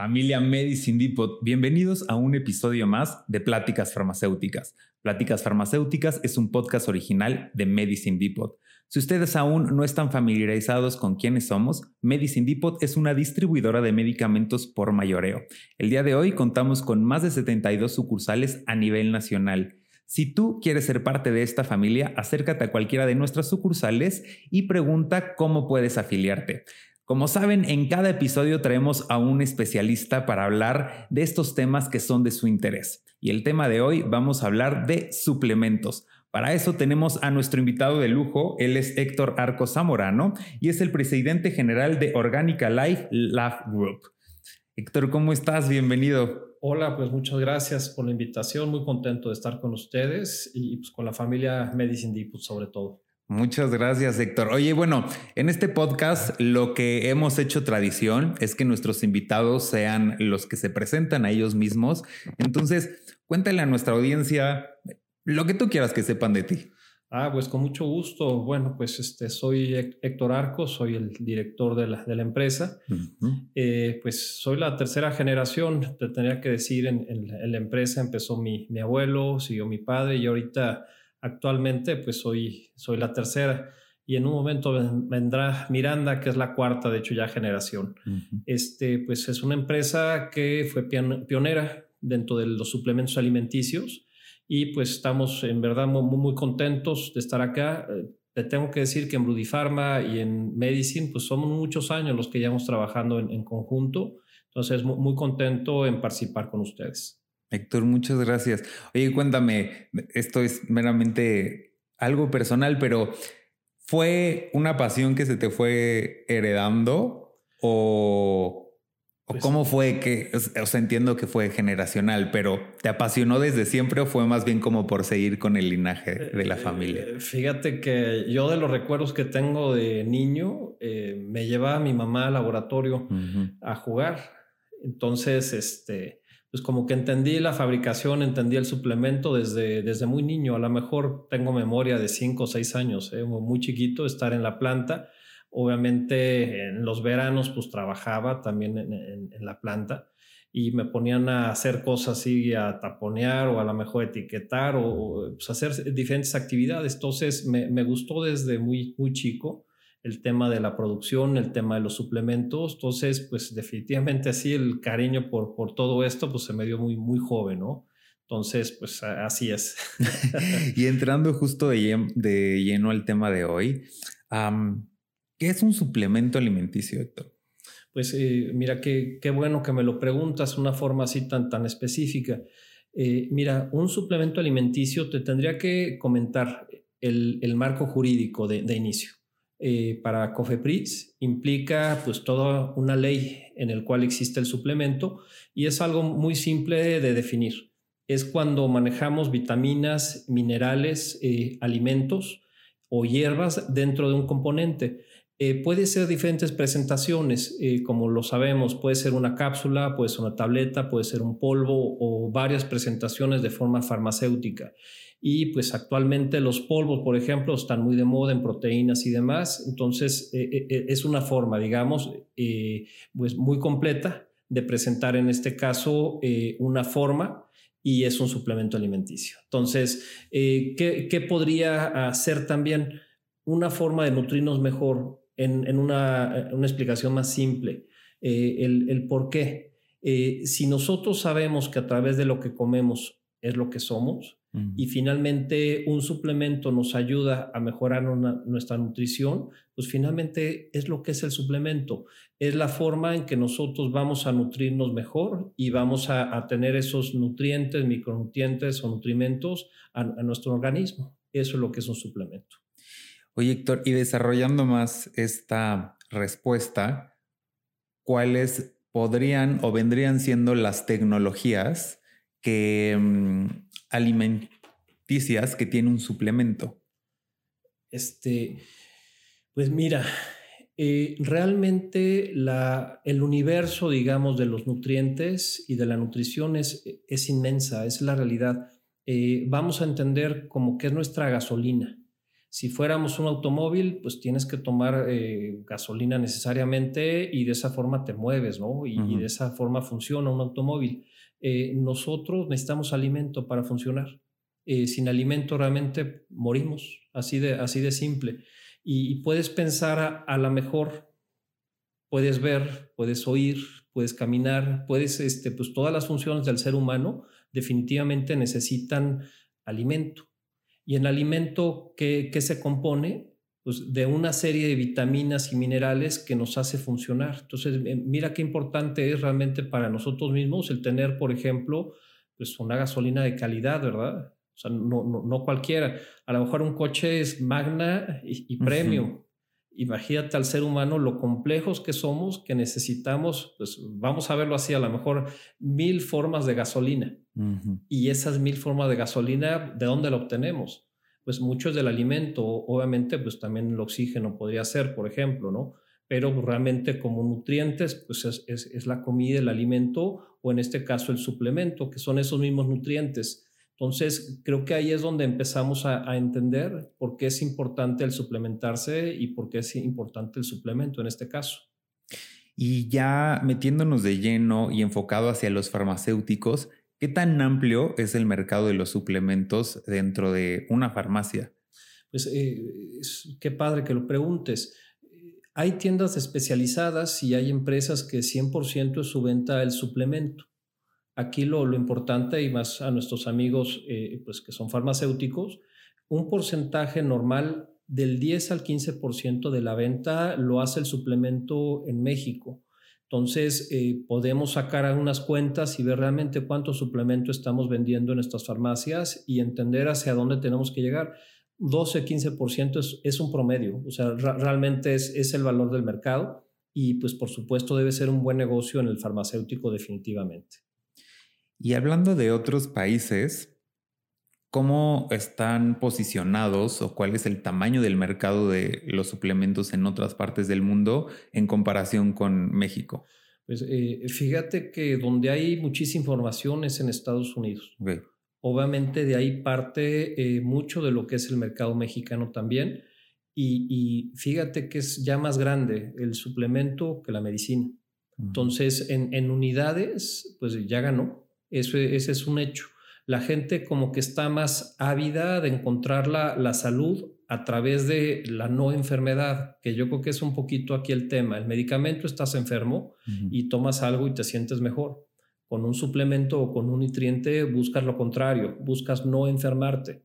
Familia Medicine Depot, bienvenidos a un episodio más de Pláticas Farmacéuticas. Pláticas Farmacéuticas es un podcast original de Medicine Depot. Si ustedes aún no están familiarizados con quiénes somos, Medicine Depot es una distribuidora de medicamentos por mayoreo. El día de hoy contamos con más de 72 sucursales a nivel nacional. Si tú quieres ser parte de esta familia, acércate a cualquiera de nuestras sucursales y pregunta cómo puedes afiliarte. Como saben, en cada episodio traemos a un especialista para hablar de estos temas que son de su interés. Y el tema de hoy vamos a hablar de suplementos. Para eso tenemos a nuestro invitado de lujo, él es Héctor Arco Zamorano y es el presidente general de Orgánica Life Lab Group. Héctor, ¿cómo estás? Bienvenido. Hola, pues muchas gracias por la invitación, muy contento de estar con ustedes y pues con la familia Medicine Depot sobre todo. Muchas gracias, Héctor. Oye, bueno, en este podcast lo que hemos hecho tradición es que nuestros invitados sean los que se presentan a ellos mismos. Entonces, cuéntale a nuestra audiencia lo que tú quieras que sepan de ti. Ah, pues con mucho gusto. Bueno, pues este, soy Héctor Arco, soy el director de la, de la empresa. Eh, pues soy la tercera generación, te tendría que decir, en, en, la empresa empezó mi, mi abuelo, siguió mi padre y ahorita Actualmente, pues soy, soy la tercera y en un momento vendrá Miranda, que es la cuarta, de hecho ya generación. Este, pues es una empresa que fue pionera dentro de los suplementos alimenticios y pues estamos en verdad muy, muy contentos de estar acá. Eh, te tengo que decir que en Bloody Pharma y en Medicine, pues somos muchos años los que llevamos trabajando en, en conjunto. Entonces, muy, muy contento en participar con ustedes. Héctor, muchas gracias. Oye, cuéntame, esto es meramente algo personal, pero ¿fue una pasión que se te fue heredando o, pues cómo fue que, o sea, entiendo que fue generacional, pero ¿te apasionó desde siempre o fue más bien como por seguir con el linaje de la familia? Eh, fíjate que yo de los recuerdos que tengo de niño, eh, me llevaba mi mamá al laboratorio a jugar. Entonces, este pues como que entendí la fabricación, entendí el suplemento desde, desde muy niño. A lo mejor tengo memoria de cinco o seis años, ¿eh? muy chiquito, estar en la planta. Obviamente en los veranos pues trabajaba también en, la planta y me ponían a hacer cosas así, a taponear o a lo mejor etiquetar o, pues, hacer diferentes actividades. Entonces me, me, gustó desde muy, muy chico el tema de la producción, el tema de los suplementos. Entonces, pues definitivamente así el cariño por, por todo esto, pues se me dio muy, muy joven, ¿no? Entonces, pues así es. y entrando justo de, de, lleno al tema de hoy, ¿qué es un suplemento alimenticio, Héctor? Pues eh, mira, qué, qué bueno que me lo preguntas de una forma así tan, tan específica. Eh, mira, un suplemento alimenticio te tendría que comentar el, el marco jurídico de, de inicio. Eh, para COFEPRIS implica pues toda una ley en el cual existe el suplemento y es algo muy simple de definir. Es cuando manejamos vitaminas, minerales, eh, alimentos o hierbas dentro de un componente. Eh, puede ser diferentes presentaciones, como lo sabemos, puede ser una cápsula, puede ser una tableta, puede ser un polvo o varias presentaciones de forma farmacéutica y pues actualmente los polvos, por ejemplo, están muy de moda en proteínas y demás, entonces eh, eh, eh, es una forma, digamos, pues muy completa de presentar en este caso una forma y es un suplemento alimenticio. Entonces, ¿qué, podría hacer también una forma de nutrirnos mejor en, una, explicación más simple? el por qué. si nosotros sabemos que a través de lo que comemos es lo que somos, y finalmente un suplemento nos ayuda a mejorar nuestra nutrición, pues finalmente es lo que es el suplemento. Es la forma en que nosotros vamos a nutrirnos mejor y vamos a, tener esos nutrientes, micronutrientes o nutrimentos a, nuestro organismo. Eso es lo que es un suplemento. Oye, Héctor, y desarrollando más esta respuesta, ¿cuáles podrían o vendrían siendo las tecnologías que mm, alimenticias que tiene un suplemento? Este, pues mira, eh, realmente la, el universo, digamos, de los nutrientes y de la nutrición es, es inmensa, es la realidad. Eh, vamos a entender como que es nuestra gasolina. Si fuéramos un automóvil, pues tienes que tomar eh, gasolina necesariamente y de esa forma te mueves, ¿no? Y, de esa forma funciona un automóvil. Eh, nosotros necesitamos alimento para funcionar. Eh, sin alimento realmente morimos, así de, así de simple. Y, puedes pensar a, a lo mejor, puedes ver, puedes oír, puedes caminar, puedes, este, pues todas las funciones del ser humano definitivamente necesitan alimento. Y en alimento, ¿qué, se compone? Pues de una serie de vitaminas y minerales que nos hace funcionar. Entonces, eh, mira qué importante es realmente para nosotros mismos el tener, por ejemplo, pues una gasolina de calidad, ¿verdad? O sea, no, no, cualquiera. A lo mejor un coche es magna y, premium. Imagínate al ser humano lo complejos que somos, que necesitamos, pues vamos a verlo así, a lo mejor mil formas de gasolina. Y esas mil formas de gasolina, ¿de dónde la obtenemos? Pues mucho es del alimento, obviamente, pues también el oxígeno podría ser, por ejemplo, ¿no? Pero realmente como nutrientes, pues es, es la comida, el alimento, o en este caso el suplemento, que son esos mismos nutrientes entonces, creo que ahí es donde empezamos a, entender por qué es importante el suplementarse y por qué es importante el suplemento en este caso. Y ya metiéndonos de lleno y enfocado hacia los farmacéuticos, ¿qué tan amplio es el mercado de los suplementos dentro de una farmacia? Pues eh, qué padre que lo preguntes. Hay tiendas especializadas y hay empresas que 100% es su venta el suplemento. Aquí lo, importante, y más a nuestros amigos eh, pues que son farmacéuticos, un porcentaje normal del 10 al 15% de la venta lo hace el suplemento en México. Entonces, eh, podemos sacar algunas cuentas y ver realmente cuánto suplemento estamos vendiendo en estas farmacias y entender hacia dónde tenemos que llegar. 12-15% es, es un promedio, o sea, realmente es, es el valor del mercado y pues por supuesto debe ser un buen negocio en el farmacéutico definitivamente. Y hablando de otros países, ¿cómo están posicionados o cuál es el tamaño del mercado de los suplementos en otras partes del mundo en comparación con México? Pues eh, fíjate que donde hay muchísima información es en Estados Unidos. Obviamente de ahí parte eh, mucho de lo que es el mercado mexicano también. Y, fíjate que es ya más grande el suplemento que la medicina. Entonces, en, en unidades, pues ya ganó. Eso, ese es un hecho. La gente como que está más ávida de encontrar la, salud a través de la no enfermedad, que yo creo que es un poquito aquí el tema. El medicamento estás enfermo y tomas algo y te sientes mejor. Con un suplemento o con un nutriente buscas lo contrario, buscas no enfermarte.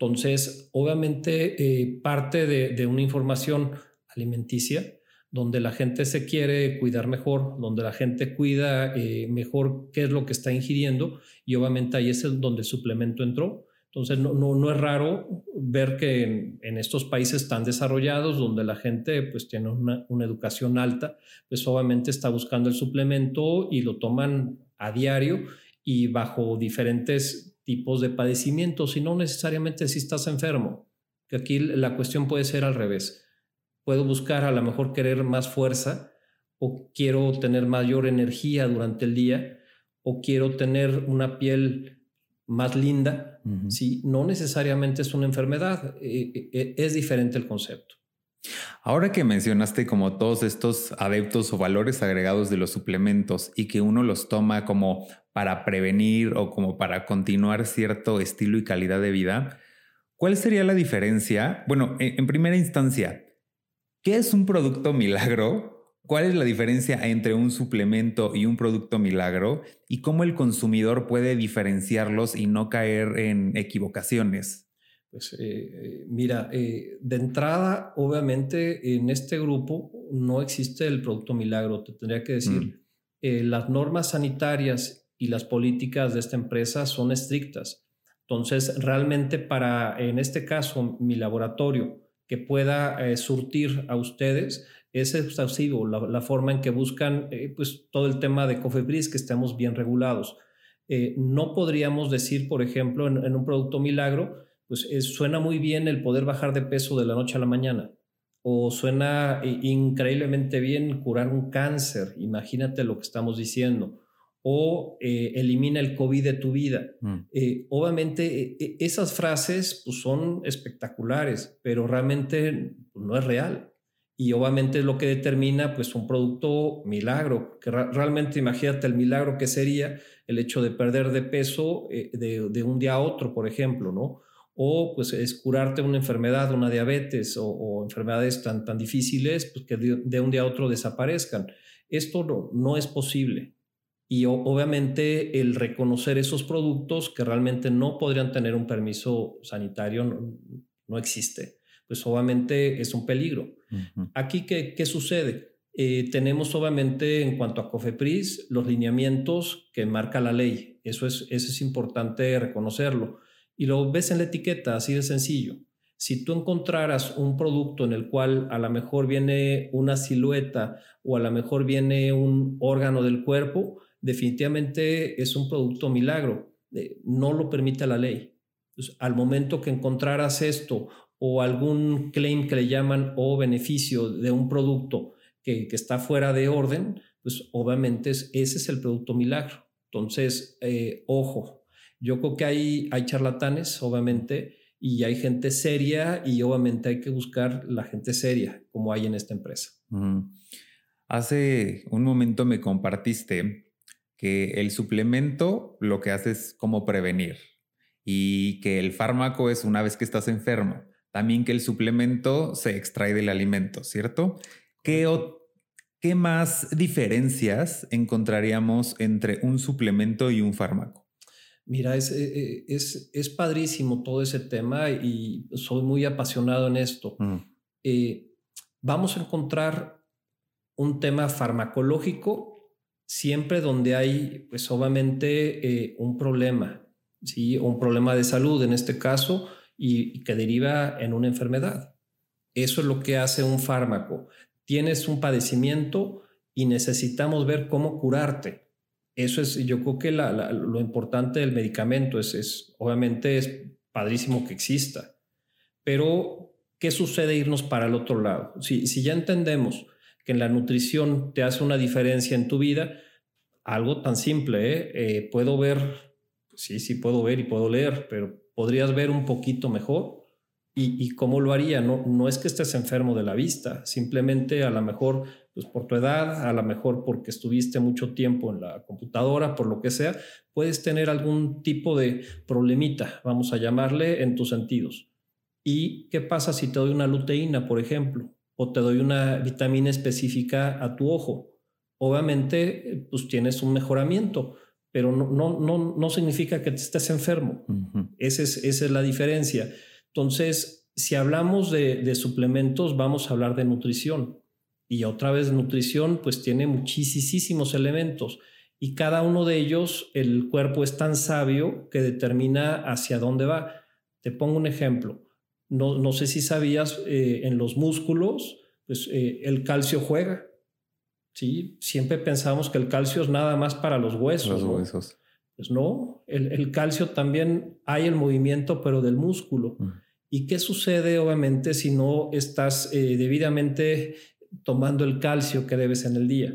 Entonces, obviamente, eh, parte de una información alimenticia donde la gente se quiere cuidar mejor, donde la gente cuida eh, mejor qué es lo que está ingiriendo y obviamente ahí es donde el suplemento entró. Entonces no, no, es raro ver que en, estos países tan desarrollados, donde la gente pues tiene una, una, educación alta, pues obviamente está buscando el suplemento y lo toman a diario y bajo diferentes tipos de padecimientos y no necesariamente si estás enfermo, que aquí la cuestión puede ser al revés Puedo buscar a lo mejor querer más fuerza o quiero tener mayor energía durante el día o quiero tener una piel más linda. ¿sí? No necesariamente es una enfermedad, eh, eh, eh, es diferente el concepto. Ahora que mencionaste como todos estos adeptos o valores agregados de los suplementos y que uno los toma como para prevenir o como para continuar cierto estilo y calidad de vida, ¿cuál sería la diferencia? Bueno, en primera instancia, ¿Qué es un producto milagro? ¿Cuál es la diferencia entre un suplemento y un producto milagro? ¿Y cómo el consumidor puede diferenciarlos y no caer en equivocaciones? Pues eh, eh, mira, eh, de entrada, obviamente en este grupo no existe el producto milagro, te tendría que decir. Mm. las normas sanitarias y las políticas de esta empresa son estrictas. Entonces, realmente para, en este caso, mi laboratorio, que pueda eh, surtir a ustedes es exhaustivo la, forma en que buscan eh, pues todo el tema de Cofebris, que estemos bien regulados. Eh, no podríamos decir, por ejemplo, en, un producto milagro, pues suena muy bien el poder bajar de peso de la noche a la mañana, o suena increíblemente bien curar un cáncer, imagínate lo que estamos diciendo, o eh, elimina el COVID de tu vida. Mm. Eh, obviamente esas frases pues, son espectaculares, pero realmente pues, no es real. Y obviamente es lo que determina pues un producto milagro, que realmente imagínate el milagro que sería el hecho de perder de peso de, un día a otro, por ejemplo, ¿no? O pues es curarte una enfermedad, una diabetes o, enfermedades tan, tan difíciles pues, que de, un día a otro desaparezcan. Esto no, no es posible y obviamente el reconocer esos productos que realmente no podrían tener un permiso sanitario no, existe, pues obviamente es un peligro. Aquí, ¿qué, qué sucede? Eh, tenemos obviamente en cuanto a COFEPRIS los lineamientos que marca la ley. Eso es, eso es importante reconocerlo. Y lo ves en la etiqueta, así de sencillo. Si tú encontraras un producto en el cual a lo mejor viene una silueta o a lo mejor viene un órgano del cuerpo, definitivamente es un producto milagro. Eh, no lo permite la ley. al momento que encontraras esto o algún claim que le llaman o beneficio de un producto que, está fuera de orden, pues obviamente ese es el producto milagro. Entonces, eh, ojo, yo creo que hay, hay charlatanes, obviamente, y hay gente seria y obviamente hay que buscar la gente seria como hay en esta empresa. Hace un momento me compartiste que el suplemento lo que hace es como prevenir y que el fármaco es una vez que estás enfermo. También que el suplemento se extrae del alimento, ¿cierto? ¿Qué, qué más diferencias encontraríamos entre un suplemento y un fármaco? Mira, es, eh, eh, es, es, padrísimo todo ese tema y soy muy apasionado en esto. Mm. Eh, vamos a encontrar un tema farmacológico siempre donde hay, pues obviamente, eh, un problema, ¿sí? un problema de salud en este caso, y, que deriva en una enfermedad. Eso es lo que hace un fármaco. Tienes un padecimiento y necesitamos ver cómo curarte. Eso es, yo creo que lo importante del medicamento es, es, obviamente, es padrísimo que exista. Pero, ¿qué sucede irnos para el otro lado? Si, si ya entendemos que en la nutrición te hace una diferencia en tu vida, algo tan simple, ¿eh? Eh, puedo ver, sí, sí puedo ver y puedo leer, pero podrías ver un poquito mejor. ¿Y, cómo lo haría? No, no es que estés enfermo de la vista, simplemente a lo mejor pues por tu edad, a lo mejor porque estuviste mucho tiempo en la computadora, por lo que sea, puedes tener algún tipo de problemita, vamos a llamarle, en tus sentidos. ¿Y qué pasa si te doy una luteína, por ejemplo? O te doy una vitamina específica a tu ojo. Obviamente, pues tienes un mejoramiento, pero no, no, no, no significa que te estés enfermo. esa, es, esa es la diferencia. Entonces, si hablamos de, de, suplementos, vamos a hablar de nutrición. Y otra vez, nutrición, pues tiene muchísimos elementos. Y cada uno de ellos, el cuerpo es tan sabio que determina hacia dónde va. Te pongo un ejemplo. No, sé si sabías, eh, en los músculos, pues eh, el calcio juega. ¿sí? Siempre pensamos que el calcio es nada más para los huesos. Los huesos. Pues no, el, calcio también hay el movimiento, pero del músculo. Mm. ¿Y qué sucede, obviamente, si no estás eh, debidamente tomando el calcio que debes en el día?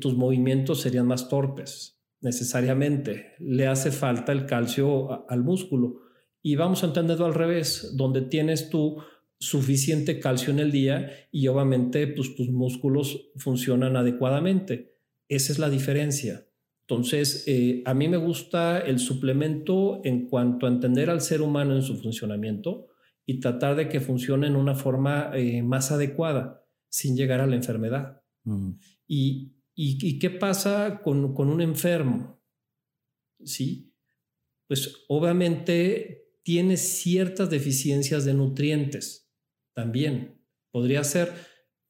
tus movimientos serían más torpes, necesariamente. Le hace falta el calcio al músculo. Y vamos a entenderlo al revés, donde tienes tú suficiente calcio en el día y obviamente pues, tus músculos funcionan adecuadamente. Esa es la diferencia. Entonces, eh, a mí me gusta el suplemento en cuanto a entender al ser humano en su funcionamiento y tratar de que funcione en una forma eh, más adecuada, sin llegar a la enfermedad. Y, y, qué pasa con, con un enfermo? Sí, pues obviamente tiene ciertas deficiencias de nutrientes también. Podría ser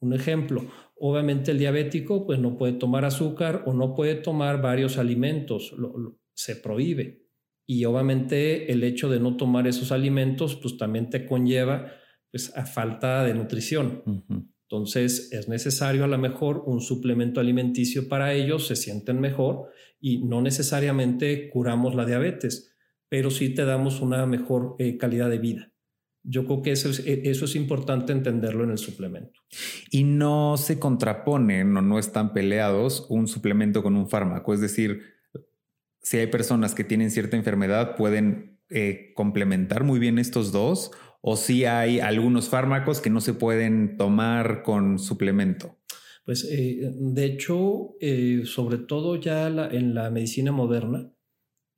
un ejemplo. Obviamente el diabético pues no puede tomar azúcar o no puede tomar varios alimentos, se prohíbe. Y obviamente el hecho de no tomar esos alimentos pues también te conlleva pues a falta de nutrición. Entonces es necesario a lo mejor un suplemento alimenticio para ellos, se sienten mejor y no necesariamente curamos la diabetes pero sí te damos una mejor eh, calidad de vida. Yo creo que eso es, e, eso es importante entenderlo en el suplemento. Y no se contraponen o no están peleados un suplemento con un fármaco. Es decir, si hay personas que tienen cierta enfermedad, pueden eh, complementar muy bien estos dos, o si hay algunos fármacos que no se pueden tomar con suplemento. Pues eh, de hecho, eh, sobre todo ya en la medicina moderna,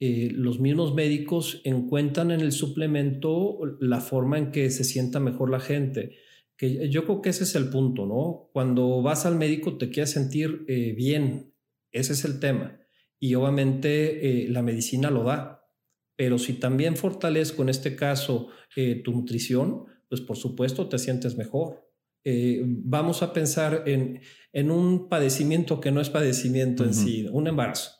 los mismos médicos encuentran en el suplemento la forma en que se sienta mejor la gente. Que yo creo que ese es el punto, ¿no? Cuando vas al médico te quieres sentir bien, ese es el tema. Y obviamente la medicina lo da pero si también fortalezco en este caso eh, tu nutrición, pues por supuesto te sientes mejor. Eh, vamos a pensar en, en, un padecimiento que no es padecimiento en sí, un embarazo,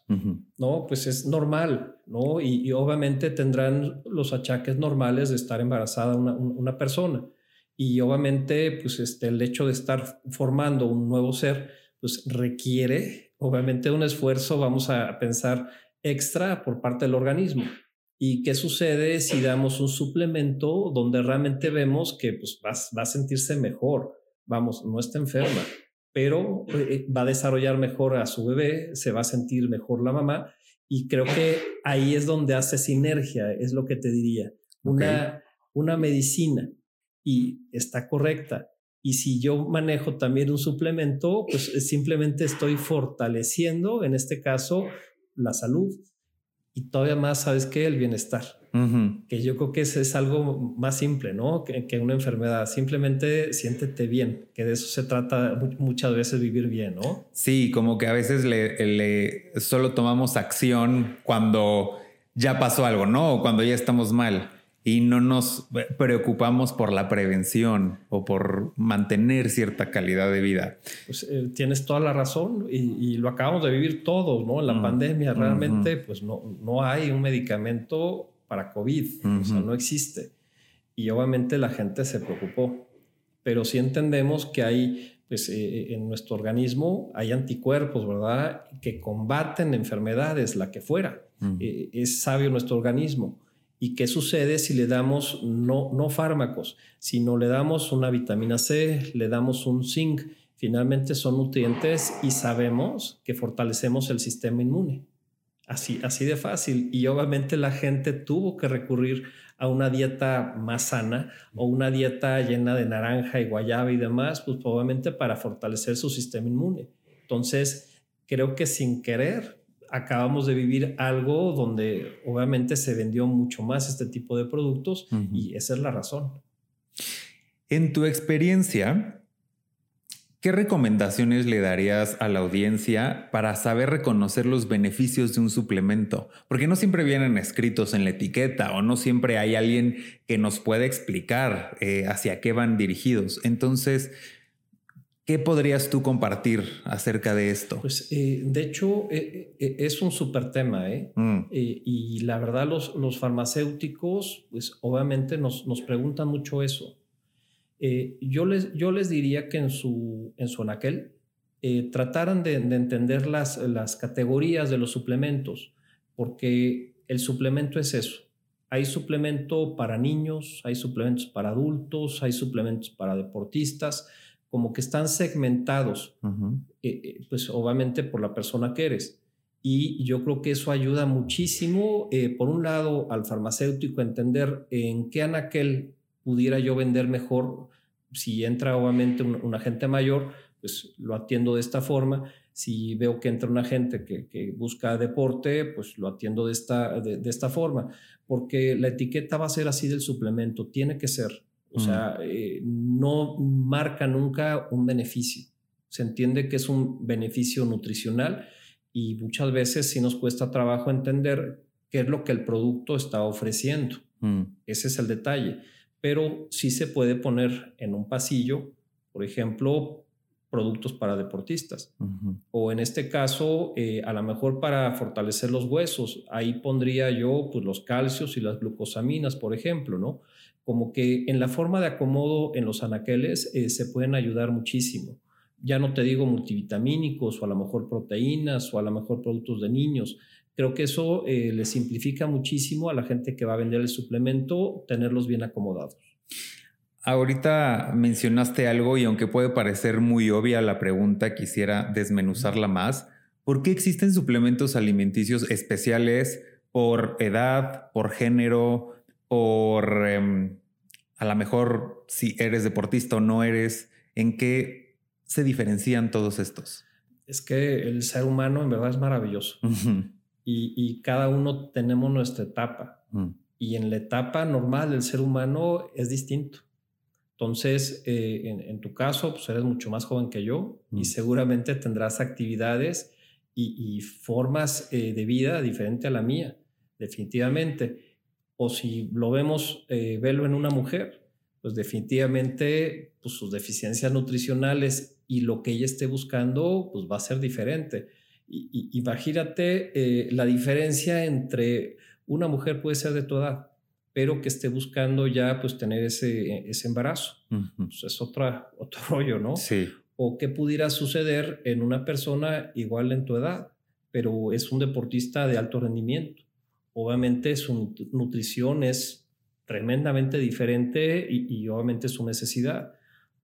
¿no? Pues es normal, ¿no? Y, obviamente tendrán los achaques normales de estar embarazada una, una, persona. Y obviamente, pues este, el hecho de estar formando un nuevo ser, pues requiere, obviamente, un esfuerzo, vamos a pensar, extra por parte del organismo. ¿Y qué sucede si damos un suplemento donde realmente vemos que pues, va, va a sentirse mejor? Vamos, no está enferma, pero eh, va a desarrollar mejor a su bebé, se va a sentir mejor la mamá y creo que ahí es donde hace sinergia, es lo que te diría. Una, una medicina y está correcta. Y si yo manejo también un suplemento, pues simplemente estoy fortaleciendo, en este caso, la salud y todavía más, ¿sabes qué? El bienestar. Que yo creo que ese es algo más simple, ¿no? Que, una enfermedad. Simplemente siéntete bien, que de eso se trata muchas veces vivir bien, ¿no? Sí, como que a veces le solo tomamos acción cuando ya pasó algo, ¿no? O cuando ya estamos mal y no nos preocupamos por la prevención o por mantener cierta calidad de vida. Pues eh, tienes toda la razón y, lo acabamos de vivir todos, ¿no? En la pandemia realmente pues no, no hay un medicamento para COVID, o sea, no existe. Y obviamente la gente se preocupó, pero sí entendemos que hay pues eh, en nuestro organismo hay anticuerpos, ¿verdad? Que combaten enfermedades, la que fuera. Eh, es sabio nuestro organismo. ¿Y qué sucede si le damos no, no fármacos, sino le damos una vitamina C, le damos un zinc? Finalmente son nutrientes y sabemos que fortalecemos el sistema inmune. Así, así de fácil. Y obviamente la gente tuvo que recurrir a una dieta más sana o una dieta llena de naranja y guayaba y demás, pues obviamente para fortalecer su sistema inmune. Entonces, creo que sin querer acabamos de vivir algo donde obviamente se vendió mucho más este tipo de productos y esa es la razón. En tu experiencia, ¿qué recomendaciones le darías a la audiencia para saber reconocer los beneficios de un suplemento? Porque no siempre vienen escritos en la etiqueta o no siempre hay alguien que nos pueda explicar eh, hacia qué van dirigidos. Entonces, ¿Qué podrías tú compartir acerca de esto? Pues eh, de hecho eh, eh, es un súper tema, ¿eh? Mm. y la verdad los, los farmacéuticos, pues obviamente nos, nos preguntan mucho eso. yo, les, yo les diría que en su, en su anaquel trataran de, de, entender las, las categorías de los suplementos, porque el suplemento es eso. Hay suplemento para niños, hay suplementos para adultos, hay suplementos para deportistas como que están segmentados, eh, eh, pues obviamente por la persona que eres. Y yo creo que eso ayuda muchísimo, eh, por un lado, al farmacéutico a entender en qué anaquel pudiera yo vender mejor. Si entra obviamente un, agente mayor, pues lo atiendo de esta forma. Si veo que entra un agente que, busca deporte, pues lo atiendo de esta, de esta forma, porque la etiqueta va a ser así del suplemento, tiene que ser. O sea, eh, no marca nunca un beneficio. Se entiende que es un beneficio nutricional y muchas veces sí nos cuesta trabajo entender qué es lo que el producto está ofreciendo. Mm. Ese es el detalle. Pero sí se puede poner en un pasillo, por ejemplo, productos para deportistas. O en este caso, eh, a lo mejor para fortalecer los huesos, ahí pondría yo pues, los calcios y las glucosaminas, por ejemplo, ¿no? Como que en la forma de acomodo en los anaqueles eh, se pueden ayudar muchísimo. Ya no te digo multivitamínicos o a lo mejor proteínas o a lo mejor productos de niños. Creo que eso eh, le simplifica muchísimo a la gente que va a vender el suplemento tenerlos bien acomodados. Ahorita mencionaste algo y aunque puede parecer muy obvia la pregunta, quisiera desmenuzarla más ¿Por qué existen suplementos alimenticios especiales por edad, por género, por em, a lo mejor si eres deportista o no eres? ¿En qué se diferencian todos estos? Es que el ser humano en verdad es maravilloso y, cada uno tenemos nuestra etapa mm. y en la etapa normal del ser humano es distinto. Entonces, eh, en, tu caso, pues eres mucho más joven que yo y mm. seguramente tendrás actividades y, formas eh, de vida diferente a la mía, definitivamente. O si lo vemos, eh, verlo en una mujer, pues definitivamente pues sus deficiencias nutricionales y lo que ella esté buscando, pues va a ser diferente. Y, imagínate eh, la diferencia entre una mujer puede ser de tu edad, pero que esté buscando ya pues tener ese, ese embarazo. Pues, es otra, otro rollo, ¿no? Sí o qué pudiera suceder en una persona igual en tu edad, pero es un deportista de alto rendimiento. Obviamente su nutrición es tremendamente diferente y, obviamente su necesidad.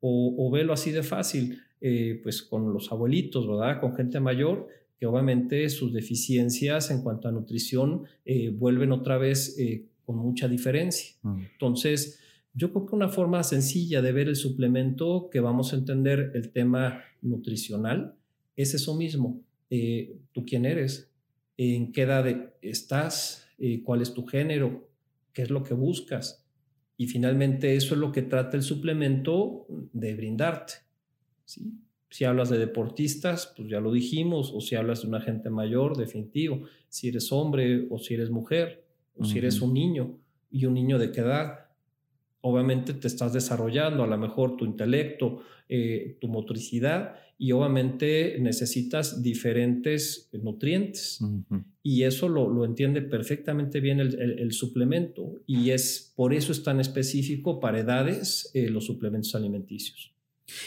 O, o, velo así de fácil, eh, pues con los abuelitos, ¿verdad? Con gente mayor, que obviamente sus deficiencias en cuanto a nutrición eh, vuelven otra vez eh, con mucha diferencia. Mm. Entonces, yo creo que una forma sencilla de ver el suplemento que vamos a entender el tema nutricional es eso mismo. ¿Tú quién eres? ¿En qué edad estás? Eh, ¿Cuál es tu género? ¿Qué es lo que buscas? Y finalmente eso es lo que trata el suplemento de brindarte. ¿sí? Si hablas de deportistas, pues ya lo dijimos, o si hablas de una gente mayor, definitivo. Si eres hombre o si eres mujer, o si eres un niño, y un niño de qué edad, obviamente te estás desarrollando, a lo mejor tu intelecto, eh, tu motricidad, y obviamente necesitas diferentes nutrientes. Y eso lo, entiende perfectamente bien el, suplemento, y es por eso es tan específico para edades eh, los suplementos alimenticios.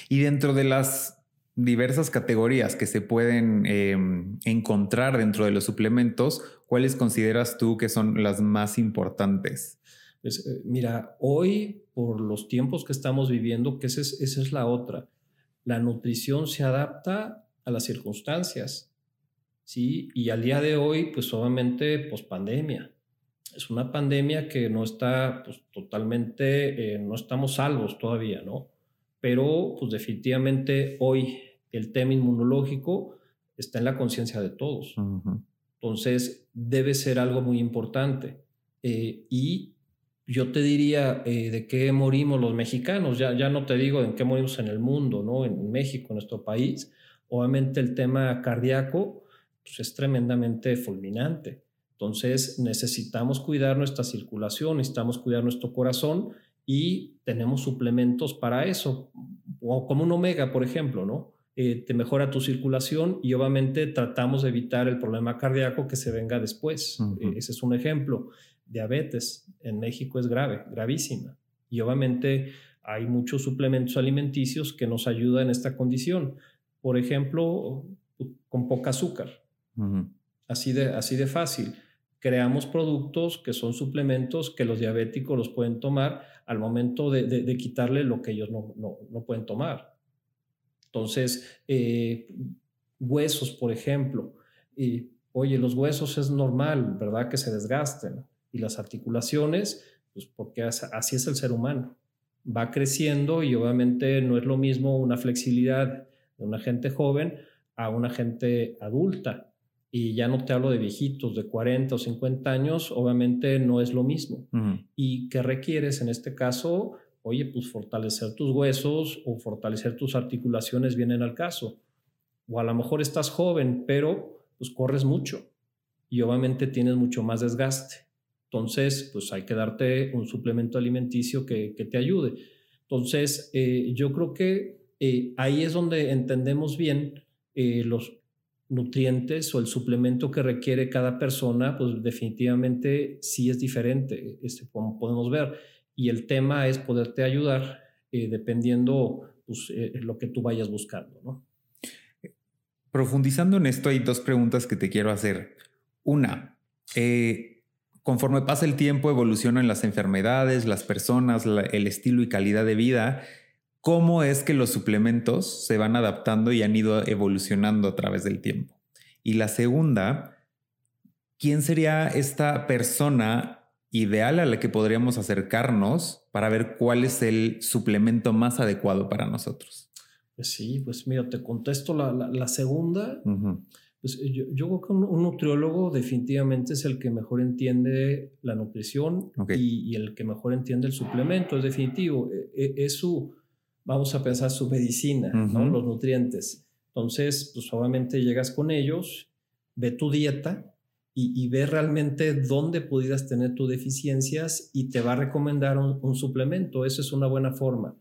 Y dentro de las diversas categorías que se pueden em, encontrar dentro de los suplementos, ¿cuáles consideras tú que son las más importantes? Pues, eh, mira, hoy, por los tiempos que estamos viviendo, que esa es, la otra, la nutrición se adapta a las circunstancias, ¿sí? Y al día de hoy, pues obviamente, pues pandemia. Es una pandemia que no está, pues totalmente, eh, no estamos salvos todavía, ¿no? Pero, pues definitivamente hoy el tema inmunológico está en la conciencia de todos. Entonces, debe ser algo muy importante. Eh, y yo te diría eh, de qué morimos los mexicanos, ya, ya no te digo en qué morimos en el mundo, ¿no? En México, en nuestro país. Obviamente el tema cardíaco pues, es tremendamente fulminante. Entonces necesitamos cuidar nuestra circulación, necesitamos cuidar nuestro corazón y tenemos suplementos para eso, o como un omega, por ejemplo, ¿no? Eh, te mejora tu circulación y obviamente tratamos de evitar el problema cardíaco que se venga después. ese es un ejemplo diabetes en México es grave, gravísima. Y obviamente hay muchos suplementos alimenticios que nos ayudan en esta condición. Por ejemplo, con poca azúcar. así, de, así de fácil. Creamos productos que son suplementos que los diabéticos los pueden tomar al momento de, quitarle lo que ellos no, no, pueden tomar. Entonces, eh, huesos, por ejemplo. Y, oye, los huesos es normal, ¿verdad? Que se desgasten y las articulaciones, pues porque así es el ser humano. Va creciendo y obviamente no es lo mismo una flexibilidad de una gente joven a una gente adulta. Y ya no te hablo de viejitos de 40 o 50 años, obviamente no es lo mismo. ¿Y qué requieres en este caso? Oye, pues fortalecer tus huesos o fortalecer tus articulaciones vienen al caso. O a lo mejor estás joven, pero pues corres mucho y obviamente tienes mucho más desgaste. Entonces, pues hay que darte un suplemento alimenticio que, te ayude. Entonces, eh, yo creo que eh, ahí es donde entendemos bien eh, los nutrientes o el suplemento que requiere cada persona, pues definitivamente sí es diferente, este, como podemos ver. Y el tema es poderte ayudar dependiendo pues, lo que tú vayas buscando, ¿no? Profundizando en esto, hay dos preguntas que te quiero hacer. Una, eh, Conforme pasa el tiempo, evolucionan las enfermedades, las personas, el estilo y calidad de vida. ¿Cómo es que los suplementos se van adaptando y han ido evolucionando a través del tiempo? Y la segunda, ¿quién sería esta persona ideal a la que podríamos acercarnos para ver cuál es el suplemento más adecuado para nosotros? Pues sí, pues mira, te contesto la, segunda. Pues yo, creo que un, nutriólogo definitivamente es el que mejor entiende la nutrición y, el que mejor entiende el suplemento, es definitivo. E, e, es, su, vamos a pensar, su medicina, los nutrientes. Entonces, pues obviamente llegas con ellos, ve tu dieta y, ve realmente dónde pudieras tener tus deficiencias y te va a recomendar un, suplemento. Esa es una buena forma.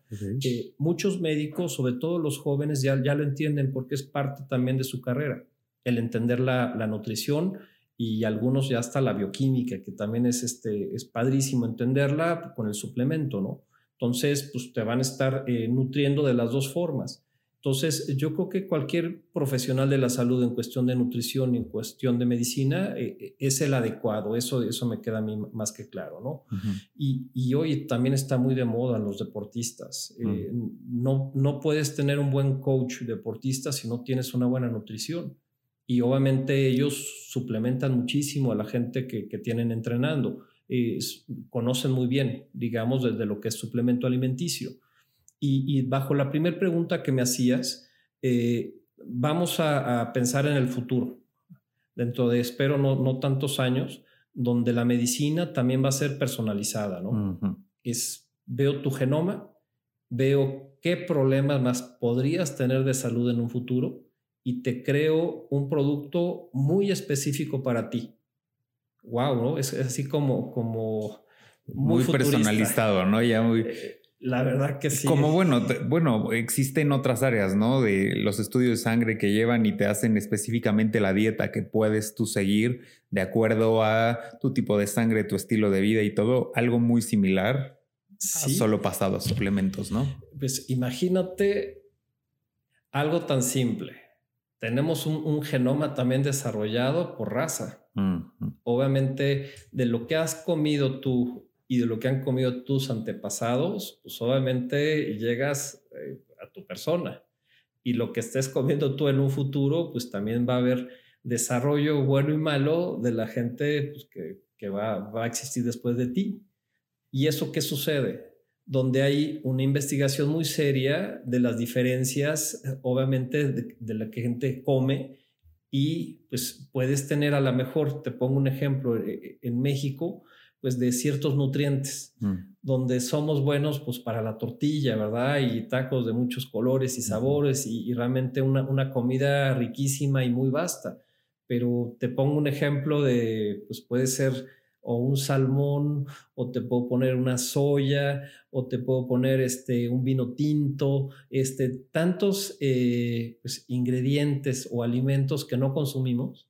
Eh, muchos médicos, sobre todo los jóvenes, ya, ya lo entienden porque es parte también de su carrera el entender la, nutrición y algunos ya hasta la bioquímica, que también es, este, es padrísimo entenderla con el suplemento, ¿no? Entonces, pues te van a estar eh, nutriendo de las dos formas. Entonces, yo creo que cualquier profesional de la salud en cuestión de nutrición y en cuestión de medicina eh, eh, es el adecuado, eso, eso me queda a mí más que claro, ¿no? y, y, hoy también está muy de moda los deportistas. no, no puedes tener un buen coach deportista si no tienes una buena nutrición y obviamente ellos suplementan muchísimo a la gente que, tienen entrenando. conocen muy bien, digamos, desde lo que es suplemento alimenticio. Y, bajo la primera pregunta que me hacías, eh, vamos a, pensar en el futuro, dentro de, espero, no, no, tantos años, donde la medicina también va a ser personalizada, ¿no? Es, veo tu genoma, veo qué problemas más podrías tener de salud en un futuro y te creo un producto muy específico para ti. Wow, ¿no? Es, así como, como muy, personalizado, ¿no? Ya muy... Eh, la verdad que sí. Como bueno, bueno, existen otras áreas, ¿no? De los estudios de sangre que llevan y te hacen específicamente la dieta que puedes tú seguir de acuerdo a tu tipo de sangre, tu estilo de vida y todo, algo muy similar. Sí. Solo pasado a suplementos, ¿no? Pues imagínate algo tan simple tenemos un, genoma también desarrollado por raza. Obviamente, de lo que has comido tú y de lo que han comido tus antepasados, pues obviamente llegas eh, a tu persona. Y lo que estés comiendo tú en un futuro, pues también va a haber desarrollo bueno y malo de la gente pues, que, que va, va a existir después de ti. ¿Y eso qué sucede? Donde hay una investigación muy seria de las diferencias, obviamente, de, la que gente come y pues puedes tener a lo mejor, te pongo un ejemplo, eh, eh, en México, pues de ciertos nutrientes, mm. donde somos buenos pues para la tortilla, ¿verdad? Y tacos de muchos colores y sabores y, realmente una, una, comida riquísima y muy vasta. Pero te pongo un ejemplo de, pues puede ser o un salmón, o te puedo poner una soya, o te puedo poner este, un vino tinto, este, tantos eh, pues, ingredientes o alimentos que no consumimos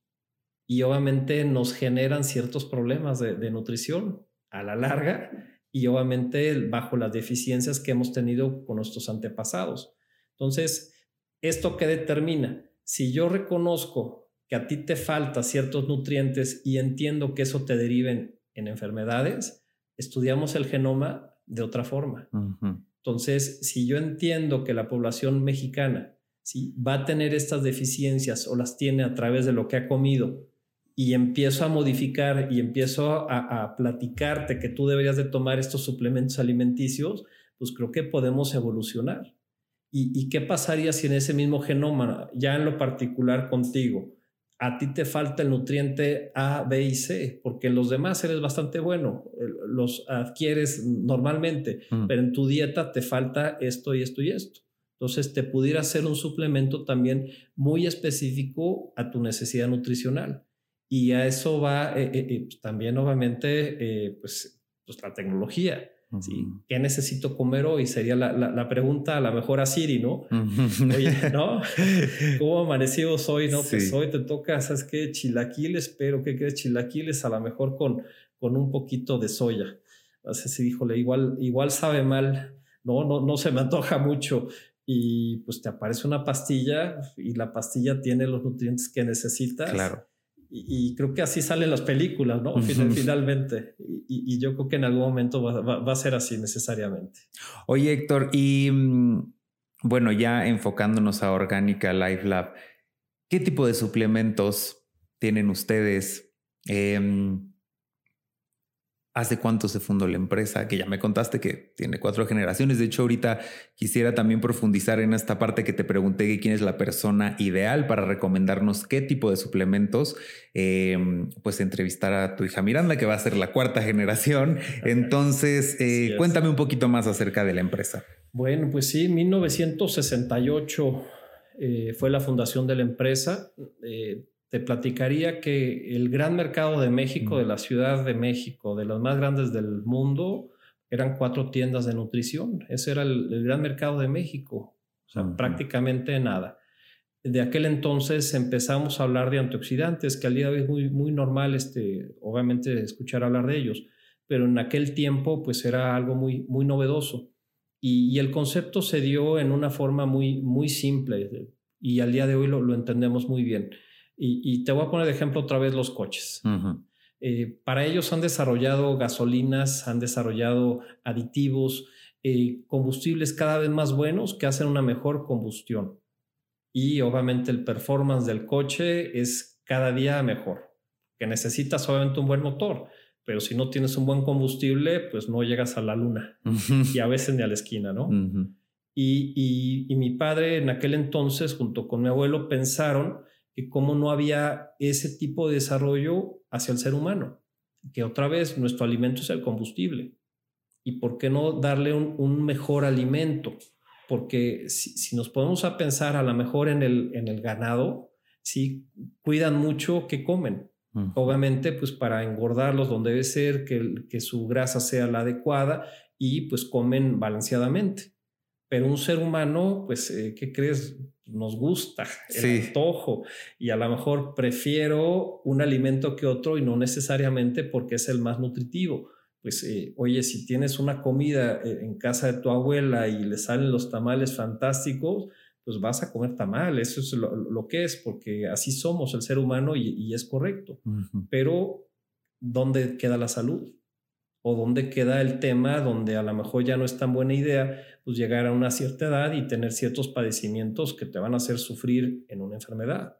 y obviamente nos generan ciertos problemas de, nutrición a la larga y obviamente bajo las deficiencias que hemos tenido con nuestros antepasados. Entonces, ¿esto qué determina? Si yo reconozco que a ti te falta ciertos nutrientes y entiendo que eso te deriven en enfermedades, estudiamos el genoma de otra forma. Entonces, si yo entiendo que la población mexicana ¿sí? va a tener estas deficiencias o las tiene a través de lo que ha comido y empiezo a modificar y empiezo a, platicarte que tú deberías de tomar estos suplementos alimenticios, pues creo que podemos evolucionar. ¿Y, ¿Y qué pasaría si en ese mismo genoma, ya en lo particular contigo, a ti te falta el nutriente A, B y C, porque en los demás eres bastante bueno, los adquieres normalmente, mm. pero en tu dieta te falta esto y esto y esto. Entonces te pudiera hacer un suplemento también muy específico a tu necesidad nutricional. Y a eso va eh, eh, eh, también obviamente pues, pues la tecnología. ¿Sí? ¿Qué necesito comer hoy? Sería la, la, pregunta a lo mejor a Siri, ¿no? Oye, ¿no? ¿Cómo amanecidos hoy? No, pues hoy te toca, ¿sabes qué? Chilaquiles, pero ¿qué crees? Chilaquiles a lo mejor con, con un poquito de soya. Entonces, híjole, igual, igual sabe mal, ¿no? No, no se me antoja mucho. Y pues te aparece una pastilla y la pastilla tiene los nutrientes que necesitas. Claro y, creo que así salen las películas, ¿no? Finalmente. Y, yo creo que en algún momento va, a ser así necesariamente. Oye, Héctor, y mm, bueno, ya enfocándonos a Orgánica Life Lab, ¿Qué tipo de suplementos tienen ustedes? Em, ¿Hace cuánto se fundó la empresa? Que ya me contaste que tiene cuatro generaciones. De hecho, ahorita quisiera también profundizar en esta parte que te pregunté quién es la persona ideal para recomendarnos qué tipo de suplementos. Em, pues entrevistar a tu hija Miranda, que va a ser la cuarta generación. Entonces, eh, cuéntame un poquito más acerca de la empresa. Bueno, pues sí, 1968 eh, fue la fundación de la empresa. Te platicaría que el gran mercado de México, de la Ciudad de México, de las más grandes del mundo, eran cuatro tiendas de nutrición. Ese era el, gran mercado de México, o sea, prácticamente nada. De aquel entonces empezamos a hablar de antioxidantes, que al día de hoy es muy, muy normal, este, obviamente, escuchar hablar de ellos, pero en aquel tiempo pues era algo muy, muy novedoso. Y, el concepto se dio en una forma muy, muy simple y al día de hoy lo, lo entendemos muy bien. Y, te voy a poner de ejemplo otra vez los coches. Eh, para ellos han desarrollado gasolinas, han desarrollado aditivos, eh, combustibles cada vez más buenos que hacen una mejor combustión. Y obviamente el performance del coche es cada día mejor, que necesitas obviamente un buen motor, pero si no tienes un buen combustible, pues no llegas a la luna y a veces ni a la esquina, ¿no? y, y mi padre en aquel entonces, junto con mi abuelo, pensaron que cómo no había ese tipo de desarrollo hacia el ser humano, que otra vez nuestro alimento es el combustible. ¿Y por qué no darle un, mejor alimento? Porque si, nos ponemos a pensar a lo mejor en el, en el ganado, sí, cuidan mucho que comen. Obviamente, pues para engordarlos donde debe ser, que, que su grasa sea la adecuada y pues comen balanceadamente. Pero un ser humano, pues, eh, ¿qué crees? Nos gusta el antojo y a lo mejor prefiero un alimento que otro y no necesariamente porque es el más nutritivo. Pues, eh, oye, si tienes una comida eh, en casa de tu abuela y le salen los tamales fantásticos, pues vas a comer tamal. Eso es lo, que es, porque así somos el ser humano y, es correcto. Pero, ¿dónde queda la salud? O dónde queda el tema donde a lo mejor ya no es tan buena idea pues llegar a una cierta edad y tener ciertos padecimientos que te van a hacer sufrir en una enfermedad.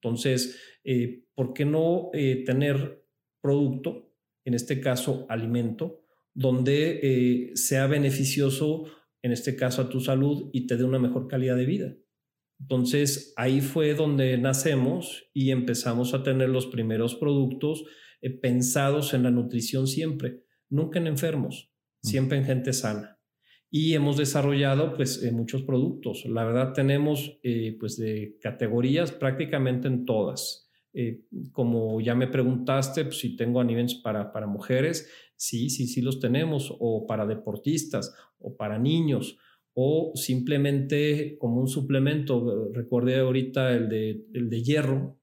Entonces, eh, ¿por qué no eh, tener producto, en este caso alimento, donde eh, sea beneficioso, en este caso a tu salud y te dé una mejor calidad de vida? Entonces, ahí fue donde nacemos y empezamos a tener los primeros productos pensados en la nutrición siempre nunca en enfermos, siempre en gente sana. Y hemos desarrollado pues eh, muchos productos. La verdad tenemos eh, pues de categorías prácticamente en todas. Eh, como ya me preguntaste pues, si tengo animes para, para mujeres, sí, sí, sí los tenemos, o para deportistas, o para niños, o simplemente como un suplemento. Recordé ahorita el de, el de hierro,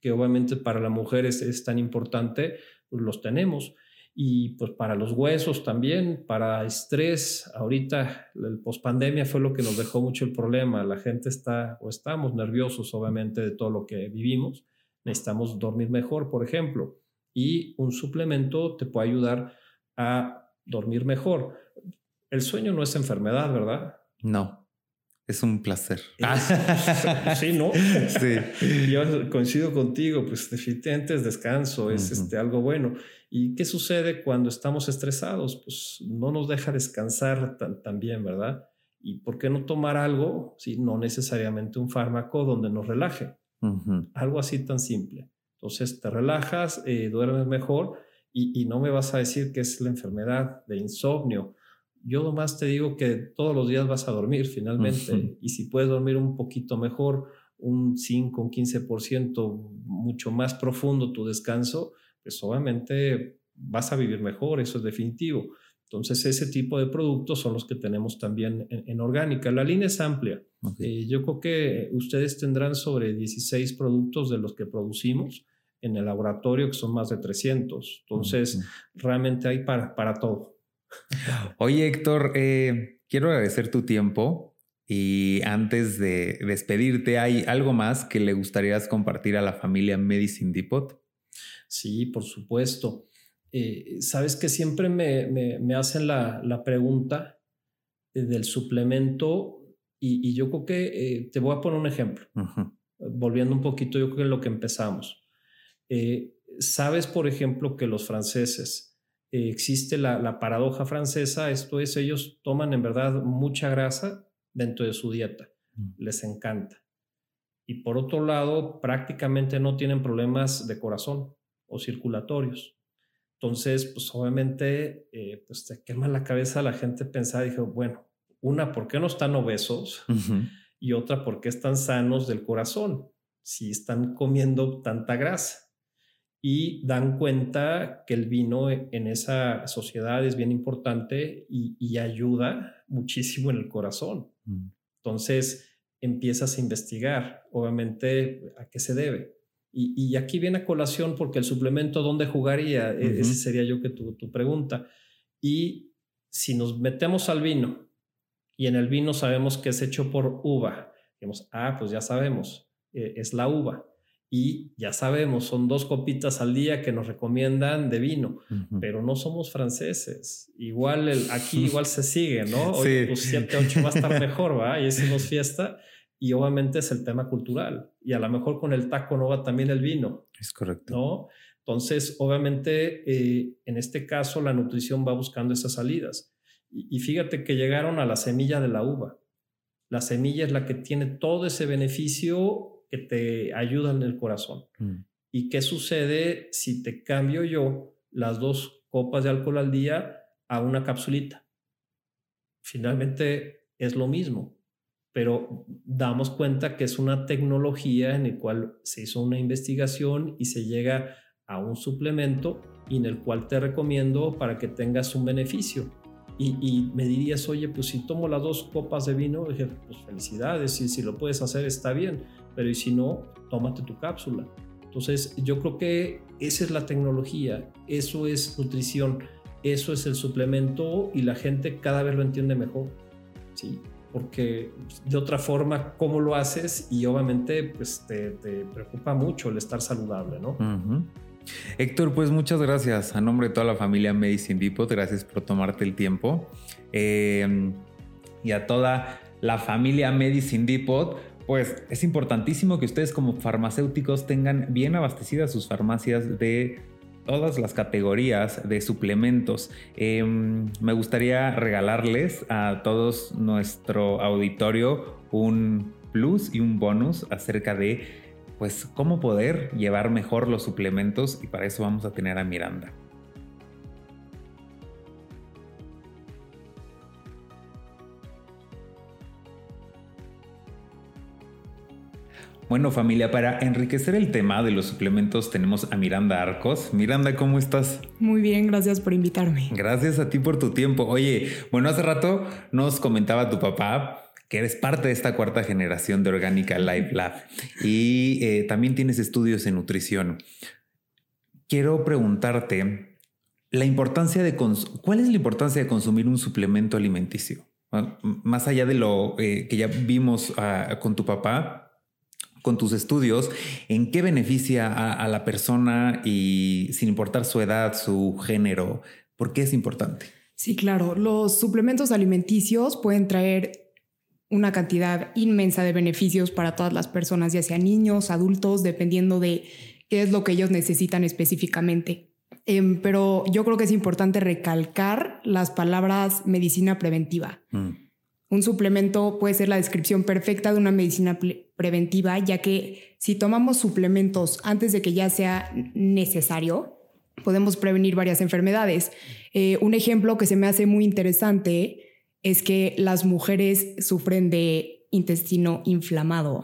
que obviamente para la mujer es, es tan importante, pues los tenemos y pues para los huesos también, para estrés. Ahorita el pospandemia fue lo que nos dejó mucho el problema. La gente está o estamos nerviosos obviamente de todo lo que vivimos. Necesitamos dormir mejor, por ejemplo, y un suplemento te puede ayudar a dormir mejor. El sueño no es enfermedad, ¿verdad? No. Es un placer. sí, ¿no? Sí. Yo coincido contigo, pues definitivamente es descanso, es este, algo bueno. ¿Y qué sucede cuando estamos estresados? Pues no nos deja descansar tan, bien, ¿verdad? ¿Y por qué no tomar algo, si no necesariamente un fármaco donde nos relaje? Algo así tan simple. Entonces te relajas, eh, duermes mejor y, y no me vas a decir que es la enfermedad de insomnio yo nomás te digo que todos los días vas a dormir finalmente y si puedes dormir un poquito mejor, un 5, un 15% mucho más profundo tu descanso, pues obviamente vas a vivir mejor, eso es definitivo. Entonces, ese tipo de productos son los que tenemos también en, orgánica. La línea es amplia. Eh, yo creo que ustedes tendrán sobre 16 productos de los que producimos en el laboratorio, que son más de 300. Entonces, realmente hay para, para todo. Oye, Héctor, eh, quiero agradecer tu tiempo y antes de despedirte, ¿hay algo más que le gustaría compartir a la familia Medicine Depot? Sí, por supuesto. Eh, Sabes que siempre me, hacen la, pregunta del suplemento y, yo creo que te voy a poner un ejemplo. Volviendo un poquito, yo creo que es lo que empezamos. Eh, Sabes, por ejemplo, que los franceses, eh, existe la, la, paradoja francesa, esto es, ellos toman en verdad mucha grasa dentro de su dieta, mm. les encanta. Y por otro lado, prácticamente no tienen problemas de corazón o circulatorios. Entonces, pues obviamente, eh, pues te quema la cabeza la gente pensar, dije, bueno, una, ¿por qué no están obesos? Y otra, ¿por qué están sanos del corazón? Si están comiendo tanta grasa. Y dan cuenta que el vino e, en esa sociedad es bien importante y, ayuda muchísimo en el corazón. Mm. Entonces, empiezas a investigar, obviamente, a qué se debe. Y, aquí viene a colación porque el suplemento, ¿dónde jugaría? E, ese sería yo que tu, tu pregunta. Y si nos metemos al vino y en el vino sabemos que es hecho por uva, digamos, ah, pues ya sabemos, eh, es la uva. Y ya sabemos, son dos copitas al día que nos recomiendan de vino, pero no somos franceses. Igual el, aquí igual se sigue, ¿no? Hoy pues 7, 8 va a estar mejor, ¿va? Y hicimos fiesta y obviamente es el tema cultural. Y a lo mejor con el taco no va también el vino. Es correcto. ¿No? Entonces, obviamente, eh, en este caso, la nutrición va buscando esas salidas. Y, fíjate que llegaron a la semilla de la uva. La semilla es la que tiene todo ese beneficio que te ayuda en el corazón. Mm. ¿Y qué sucede si te cambio yo las dos copas de alcohol al día a una capsulita? Finalmente es lo mismo pero damos cuenta que es una tecnología en la cual se hizo una investigación y se llega a un suplemento y en el cual te recomiendo para que tengas un beneficio. Y, me dirías, oye, pues si tomo las dos copas de vino, dije, pues felicidades, y si lo puedes hacer está bien, pero y si no, tómate tu cápsula. Entonces, yo creo que esa es la tecnología, eso es nutrición, eso es el suplemento y la gente cada vez lo entiende mejor. ¿sí? porque de otra forma, ¿cómo lo haces? Y obviamente, pues te, preocupa mucho el estar saludable, ¿no? Héctor, pues muchas gracias. A nombre de toda la familia Medicine Depot, gracias por tomarte el tiempo. Em, y a toda la familia Medicine Depot, pues es importantísimo que ustedes como farmacéuticos tengan bien abastecidas sus farmacias de todas las categorías de suplementos. Em, me gustaría regalarles a todos nuestro auditorio un plus y un bonus acerca de pues cómo poder llevar mejor los suplementos y para eso vamos a tener a Miranda. Bueno familia, para enriquecer el tema de los suplementos tenemos a Miranda Arcos. Miranda, ¿cómo estás? Muy bien, gracias por invitarme. Gracias a ti por tu tiempo. Oye, bueno, hace rato nos comentaba tu papá que eres parte de esta cuarta generación de Orgánica Life Lab y eh, también tienes estudios en nutrición. Quiero preguntarte la importancia de cuál es la importancia de consumir un suplemento alimenticio. Más allá de lo eh, que ya vimos ah, con tu papá, con tus estudios, en qué beneficia a, la persona y sin importar su edad, su género, ¿por qué es importante? Sí, claro, los suplementos alimenticios pueden traer una cantidad inmensa de beneficios para todas las personas, ya sean niños, adultos, dependiendo de qué es lo que ellos necesitan específicamente. Em, pero yo creo que es importante recalcar las palabras medicina preventiva. Mm. Un suplemento puede ser la descripción perfecta de una medicina preventiva, ya que si tomamos suplementos antes de que ya sea necesario, podemos prevenir varias enfermedades. Eh, un ejemplo que se me hace muy interesante es que las mujeres sufren de intestino inflamado.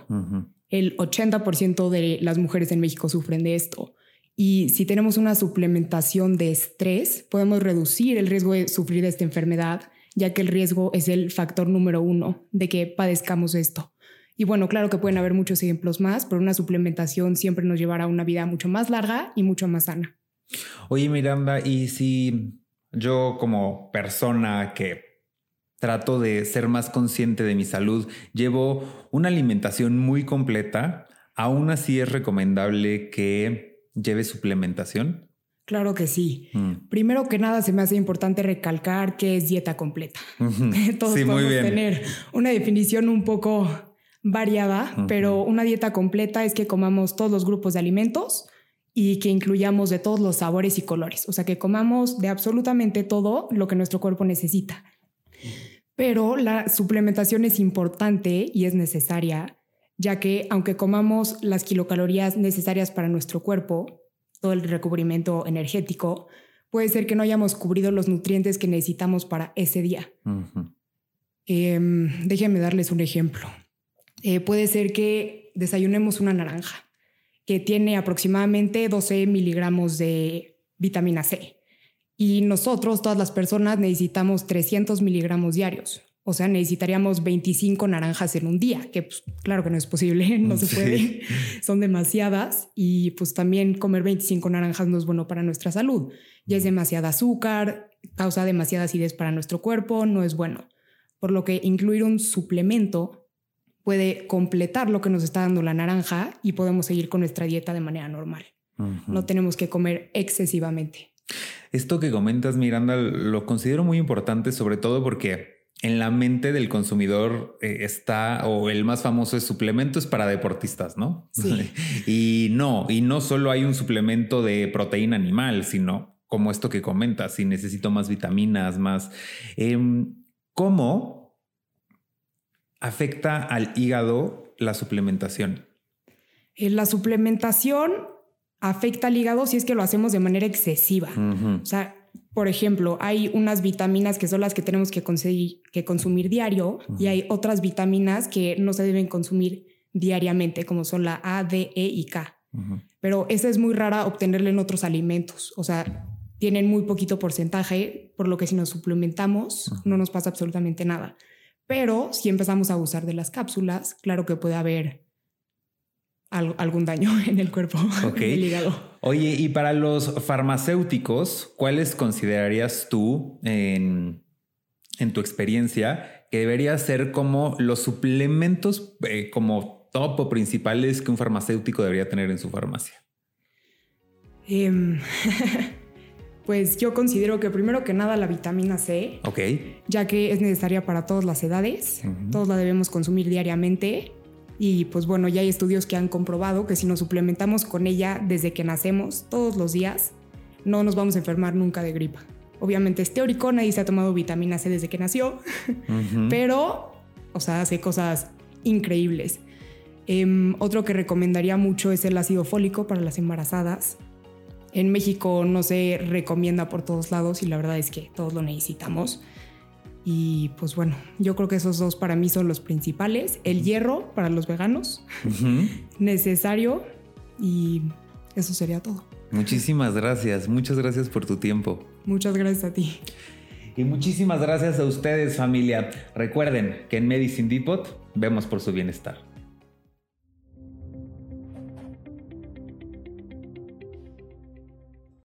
El 80% de las mujeres en México sufren de esto. Y si tenemos una suplementación de estrés, podemos reducir el riesgo de sufrir esta enfermedad ya que el riesgo es el factor número uno de que padezcamos esto. Y bueno, claro que pueden haber muchos ejemplos más, pero una suplementación siempre nos llevará a una vida mucho más larga y mucho más sana. Oye, Miranda, y si yo como persona que trato de ser más consciente de mi salud, llevo una alimentación muy completa, aún así es recomendable que lleve suplementación? Claro que sí. Mm. Primero que nada, se me hace importante recalcar que es dieta completa. Todos podemos tener una definición un poco variada, pero una dieta completa es que comamos todos los grupos de alimentos y que incluyamos de todos los sabores y colores, o sea, que comamos de absolutamente todo lo que nuestro cuerpo necesita. Pero la suplementación es importante y es necesaria, ya que aunque comamos las kilocalorías necesarias para nuestro cuerpo, todo el recubrimiento energético, puede ser que no hayamos cubrido los nutrientes que necesitamos para ese día. Em, déjenme darles un ejemplo. Eh, puede ser que desayunemos una naranja que tiene aproximadamente 12 miligramos de vitamina C. Y nosotros, todas las personas, necesitamos 300 miligramos diarios. O sea, necesitaríamos 25 naranjas en un día, que pues, claro que no es posible, no se puede, son demasiadas. Y pues también comer 25 naranjas no es bueno para nuestra salud. Ya es demasiada azúcar, causa demasiada acidez para nuestro cuerpo, no es bueno. Por lo que incluir un suplemento puede completar lo que nos está dando la naranja y podemos seguir con nuestra dieta de manera normal. No tenemos que comer excesivamente. Esto que comentas, Miranda, lo considero muy importante, sobre todo porque en la mente del consumidor eh, está, o el más famoso es suplementos para deportistas, ¿no? Sí. y no, y no solo hay un suplemento de proteína animal, sino como esto que comentas, si necesito más vitaminas, más... Em, ¿Cómo afecta al hígado la suplementación? Eh, la suplementación afecta al hígado si es que lo hacemos de manera excesiva. O sea, por ejemplo, hay unas vitaminas que son las que tenemos que, que consumir diario y hay otras vitaminas que no se deben consumir diariamente, como son la A, D, E y K. Pero esa es muy rara obtenerla en otros alimentos. O sea, tienen muy poquito porcentaje, por lo que si nos suplementamos no nos pasa absolutamente nada. Pero si empezamos a usar de las cápsulas, claro que puede haber algún daño en el cuerpo, en hígado. Oye, y para los farmacéuticos, ¿cuáles considerarías tú en, tu experiencia que debería ser como los suplementos eh, como top o principales que un farmacéutico debería tener en su farmacia? Em, Pues yo considero que primero que nada la vitamina C, ya que es necesaria para todas las edades, todos la debemos consumir diariamente y pues bueno, ya hay estudios que han comprobado que si nos suplementamos con ella desde que nacemos, todos los días, no nos vamos a enfermar nunca de gripa. Obviamente es teórico, nadie se ha tomado vitamina C desde que nació, pero, o sea, hace cosas increíbles. Em, otro que recomendaría mucho es el ácido fólico para las embarazadas. En México no se recomienda por todos lados y la verdad es que todos lo necesitamos. Y pues bueno, yo creo que esos dos para mí son los principales. El hierro para los veganos, necesario y eso sería todo. Muchísimas gracias, muchas gracias por tu tiempo. Muchas gracias a ti. Y muchísimas gracias a ustedes familia. Recuerden que en Medicine Depot vemos por su bienestar.